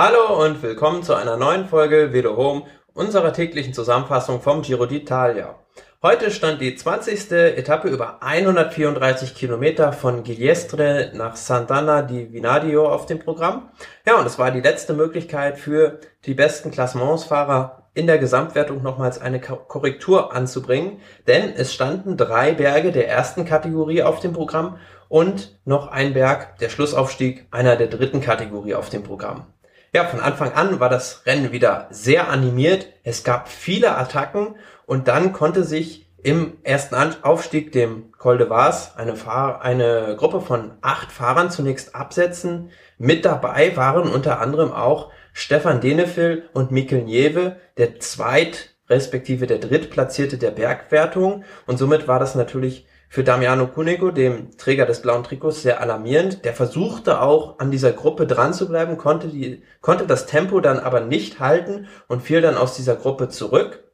Hallo und willkommen zu einer neuen Folge Velo Home, unserer täglichen Zusammenfassung vom Giro d'Italia. Heute stand die 20. Etappe über 134 Kilometer von Gigliestre nach Sant'Anna di Vinadio auf dem Programm. Ja, und es war die letzte Möglichkeit für die besten Klassementsfahrer in der Gesamtwertung nochmals eine Korrektur anzubringen, denn es standen drei Berge der ersten Kategorie auf dem Programm und noch ein Berg, der Schlussaufstieg einer der dritten Kategorie auf dem Programm. Ja, von Anfang an war das Rennen wieder sehr animiert. Es gab viele Attacken und dann konnte sich im ersten Aufstieg, dem Col de Vars, eine, Fahr eine Gruppe von acht Fahrern zunächst absetzen. Mit dabei waren unter anderem auch Stefan Denefil und Mikkel Nieve, der zweit respektive der drittplatzierte der Bergwertung. Und somit war das natürlich für Damiano Cunego, dem Träger des blauen Trikots, sehr alarmierend. Der versuchte auch an dieser Gruppe dran zu bleiben, konnte, die, konnte das Tempo dann aber nicht halten und fiel dann aus dieser Gruppe zurück.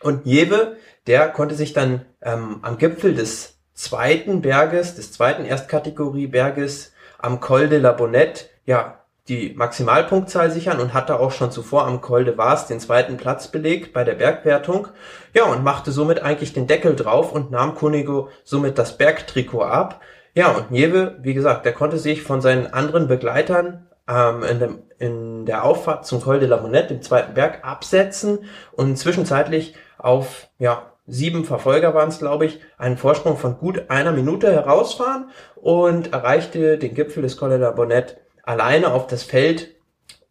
Und Jewe, der konnte sich dann ähm, am Gipfel des zweiten Berges, des zweiten Erstkategorie-Berges am Col de la Bonnette, ja, die Maximalpunktzahl sichern und hatte auch schon zuvor am Col de Vars den zweiten Platz belegt bei der Bergwertung. Ja, und machte somit eigentlich den Deckel drauf und nahm Kunigo somit das Bergtrikot ab. Ja, und Nieve, wie gesagt, der konnte sich von seinen anderen Begleitern ähm, in, dem, in der Auffahrt zum Col de la Monette, dem zweiten Berg, absetzen und zwischenzeitlich auf, ja, sieben Verfolger waren es, glaube ich, einen Vorsprung von gut einer Minute herausfahren und erreichte den Gipfel des Col de la Bonnette Alleine auf das Feld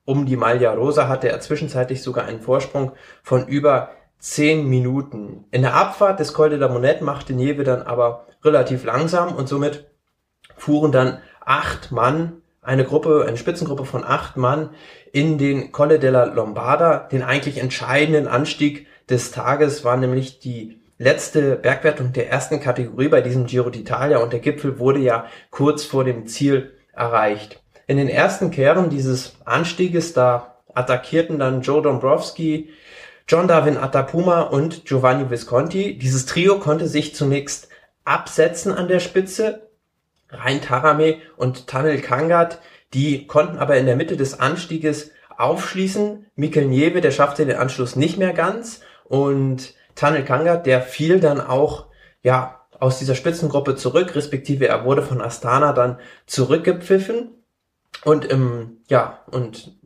um die Maglia Rosa hatte er zwischenzeitlich sogar einen Vorsprung von über zehn Minuten. In der Abfahrt des Col de la Monette machte Nieve dann aber relativ langsam und somit fuhren dann acht Mann, eine Gruppe, eine Spitzengruppe von acht Mann in den Colle della Lombarda. Den eigentlich entscheidenden Anstieg des Tages war nämlich die letzte Bergwertung der ersten Kategorie bei diesem Giro d'Italia und der Gipfel wurde ja kurz vor dem Ziel erreicht. In den ersten Kehren dieses Anstieges, da attackierten dann Joe Dombrowski, John Darwin Atapuma und Giovanni Visconti. Dieses Trio konnte sich zunächst absetzen an der Spitze. Rein Tarame und Tanel Kangat, die konnten aber in der Mitte des Anstieges aufschließen. Mikkel Nieve, der schaffte den Anschluss nicht mehr ganz und Tanel Kangat, der fiel dann auch, ja, aus dieser Spitzengruppe zurück, respektive er wurde von Astana dann zurückgepfiffen. Und ähm, ja, und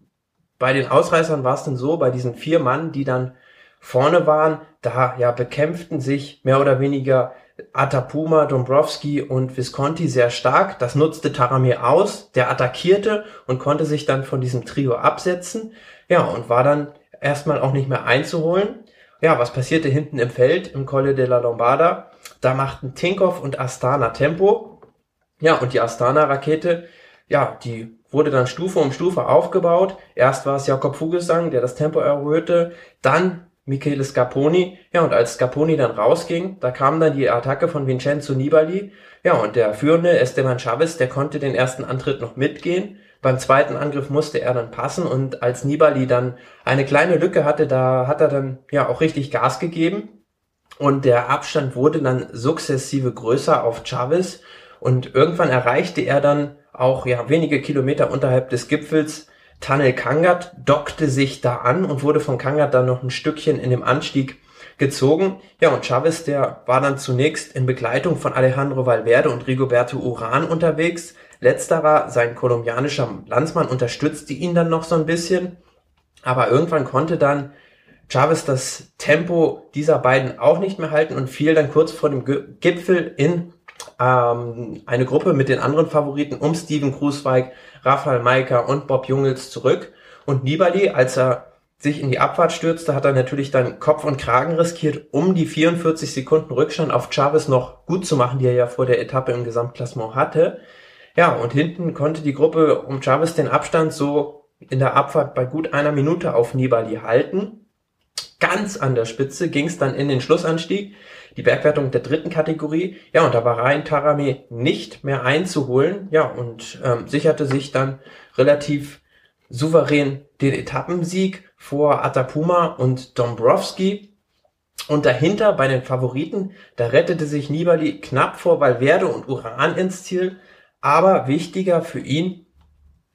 bei den Ausreißern war es dann so, bei diesen vier Mann, die dann vorne waren, da ja bekämpften sich mehr oder weniger Atapuma, Dombrowski und Visconti sehr stark. Das nutzte Taramir aus, der attackierte und konnte sich dann von diesem Trio absetzen. Ja, und war dann erstmal auch nicht mehr einzuholen. Ja, was passierte hinten im Feld, im Colle della Lombarda? Da machten Tinkoff und Astana Tempo. Ja, und die Astana-Rakete, ja, die wurde dann Stufe um Stufe aufgebaut. Erst war es Jakob Vogelsang, der das Tempo erhöhte, dann Michele Scarponi. Ja, und als Scarponi dann rausging, da kam dann die Attacke von Vincenzo Nibali. Ja, und der führende Esteban Chavez, der konnte den ersten Antritt noch mitgehen. Beim zweiten Angriff musste er dann passen und als Nibali dann eine kleine Lücke hatte, da hat er dann ja auch richtig Gas gegeben. Und der Abstand wurde dann sukzessive größer auf Chavez und irgendwann erreichte er dann auch ja wenige Kilometer unterhalb des Gipfels Tanel Kangat, dockte sich da an und wurde von Kangat dann noch ein Stückchen in dem Anstieg gezogen. Ja, und Chavez, der war dann zunächst in Begleitung von Alejandro Valverde und Rigoberto Uran unterwegs. Letzterer, sein kolumbianischer Landsmann, unterstützte ihn dann noch so ein bisschen. Aber irgendwann konnte dann Chavez das Tempo dieser beiden auch nicht mehr halten und fiel dann kurz vor dem Gipfel in ähm, eine Gruppe mit den anderen Favoriten um Steven Krusweig, Rafael Maika und Bob Jungels zurück. Und Nibali, als er sich in die Abfahrt stürzte, hat er natürlich dann Kopf und Kragen riskiert, um die 44 Sekunden Rückstand auf Chavez noch gut zu machen, die er ja vor der Etappe im Gesamtklassement hatte. Ja, und hinten konnte die Gruppe um Chavez den Abstand so in der Abfahrt bei gut einer Minute auf Nibali halten. Ganz an der Spitze ging es dann in den Schlussanstieg die Bergwertung der dritten Kategorie. Ja, und da war Rhein Tarame nicht mehr einzuholen. Ja, und ähm, sicherte sich dann relativ souverän den Etappensieg vor Atapuma und Dombrowski. Und dahinter bei den Favoriten, da rettete sich Nibali knapp vor Valverde und Uran ins Ziel. Aber wichtiger für ihn,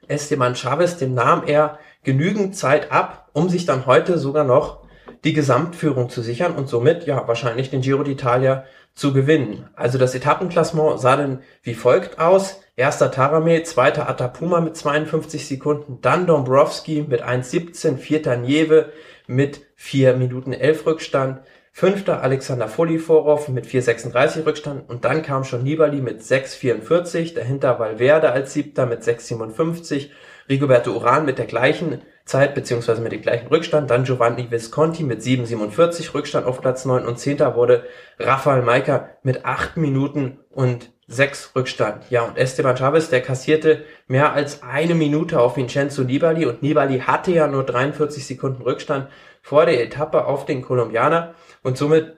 Esteban Chavez, dem nahm er genügend Zeit ab, um sich dann heute sogar noch die Gesamtführung zu sichern und somit ja wahrscheinlich den Giro d'Italia zu gewinnen. Also das Etappenklassement sah dann wie folgt aus. Erster Tarame, zweiter Atapuma mit 52 Sekunden, dann Dombrowski mit 1,17, vierter Nieve mit 4 Minuten 11 Rückstand, fünfter Alexander Foliforov mit 4,36 Rückstand und dann kam schon Nibali mit 6,44, dahinter Valverde als siebter mit 6,57, Rigoberto Uran mit der gleichen Zeit beziehungsweise mit dem gleichen Rückstand. Dann Giovanni Visconti mit 7,47 Rückstand auf Platz 9 und 10. wurde Rafael Maika mit 8 Minuten und 6 Rückstand. Ja, und Esteban Chavez, der kassierte mehr als eine Minute auf Vincenzo Nibali und Nibali hatte ja nur 43 Sekunden Rückstand vor der Etappe auf den Kolumbianer und somit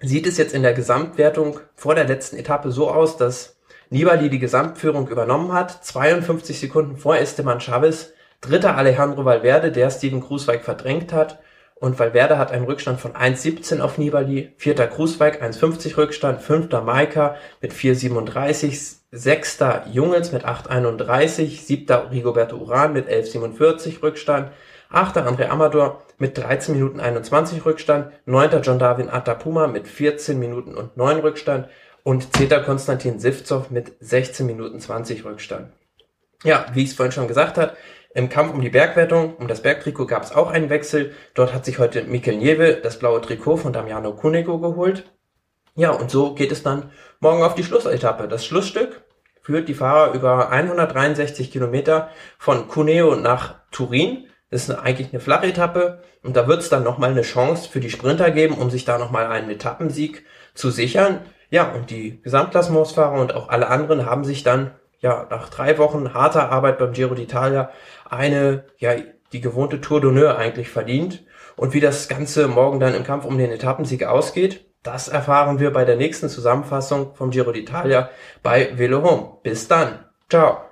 sieht es jetzt in der Gesamtwertung vor der letzten Etappe so aus, dass Nibali die Gesamtführung übernommen hat, 52 Sekunden vor Esteban Chavez Dritter Alejandro Valverde, der Steven Krusweig verdrängt hat. Und Valverde hat einen Rückstand von 1,17 auf Nibali. Vierter Krusweig, 1,50 Rückstand. Fünfter Maika mit 4,37. Sechster Jungels mit 8,31. Siebter Rigoberto Uran mit 11,47 Rückstand. Achter André Amador mit 13 Minuten 21 Rückstand. Neunter John Darwin Atapuma mit 14 Minuten und 9 Rückstand. Und zehnter Konstantin Sivtsov mit 16 Minuten 20 Rückstand. Ja, wie ich es vorhin schon gesagt habe, im Kampf um die Bergwertung, um das Bergtrikot gab es auch einen Wechsel. Dort hat sich heute Mikel Nieve das blaue Trikot von Damiano Cunego geholt. Ja, und so geht es dann morgen auf die Schlussetappe. Das Schlussstück führt die Fahrer über 163 Kilometer von Cuneo nach Turin. Das ist eigentlich eine flache Etappe und da wird es dann nochmal eine Chance für die Sprinter geben, um sich da nochmal einen Etappensieg zu sichern. Ja, und die Gesamtklassementsfahrer und auch alle anderen haben sich dann ja, nach drei Wochen harter Arbeit beim Giro d'Italia eine, ja, die gewohnte Tour d'honneur eigentlich verdient. Und wie das Ganze morgen dann im Kampf um den Etappensieg ausgeht, das erfahren wir bei der nächsten Zusammenfassung vom Giro d'Italia bei Velo Home. Bis dann. Ciao.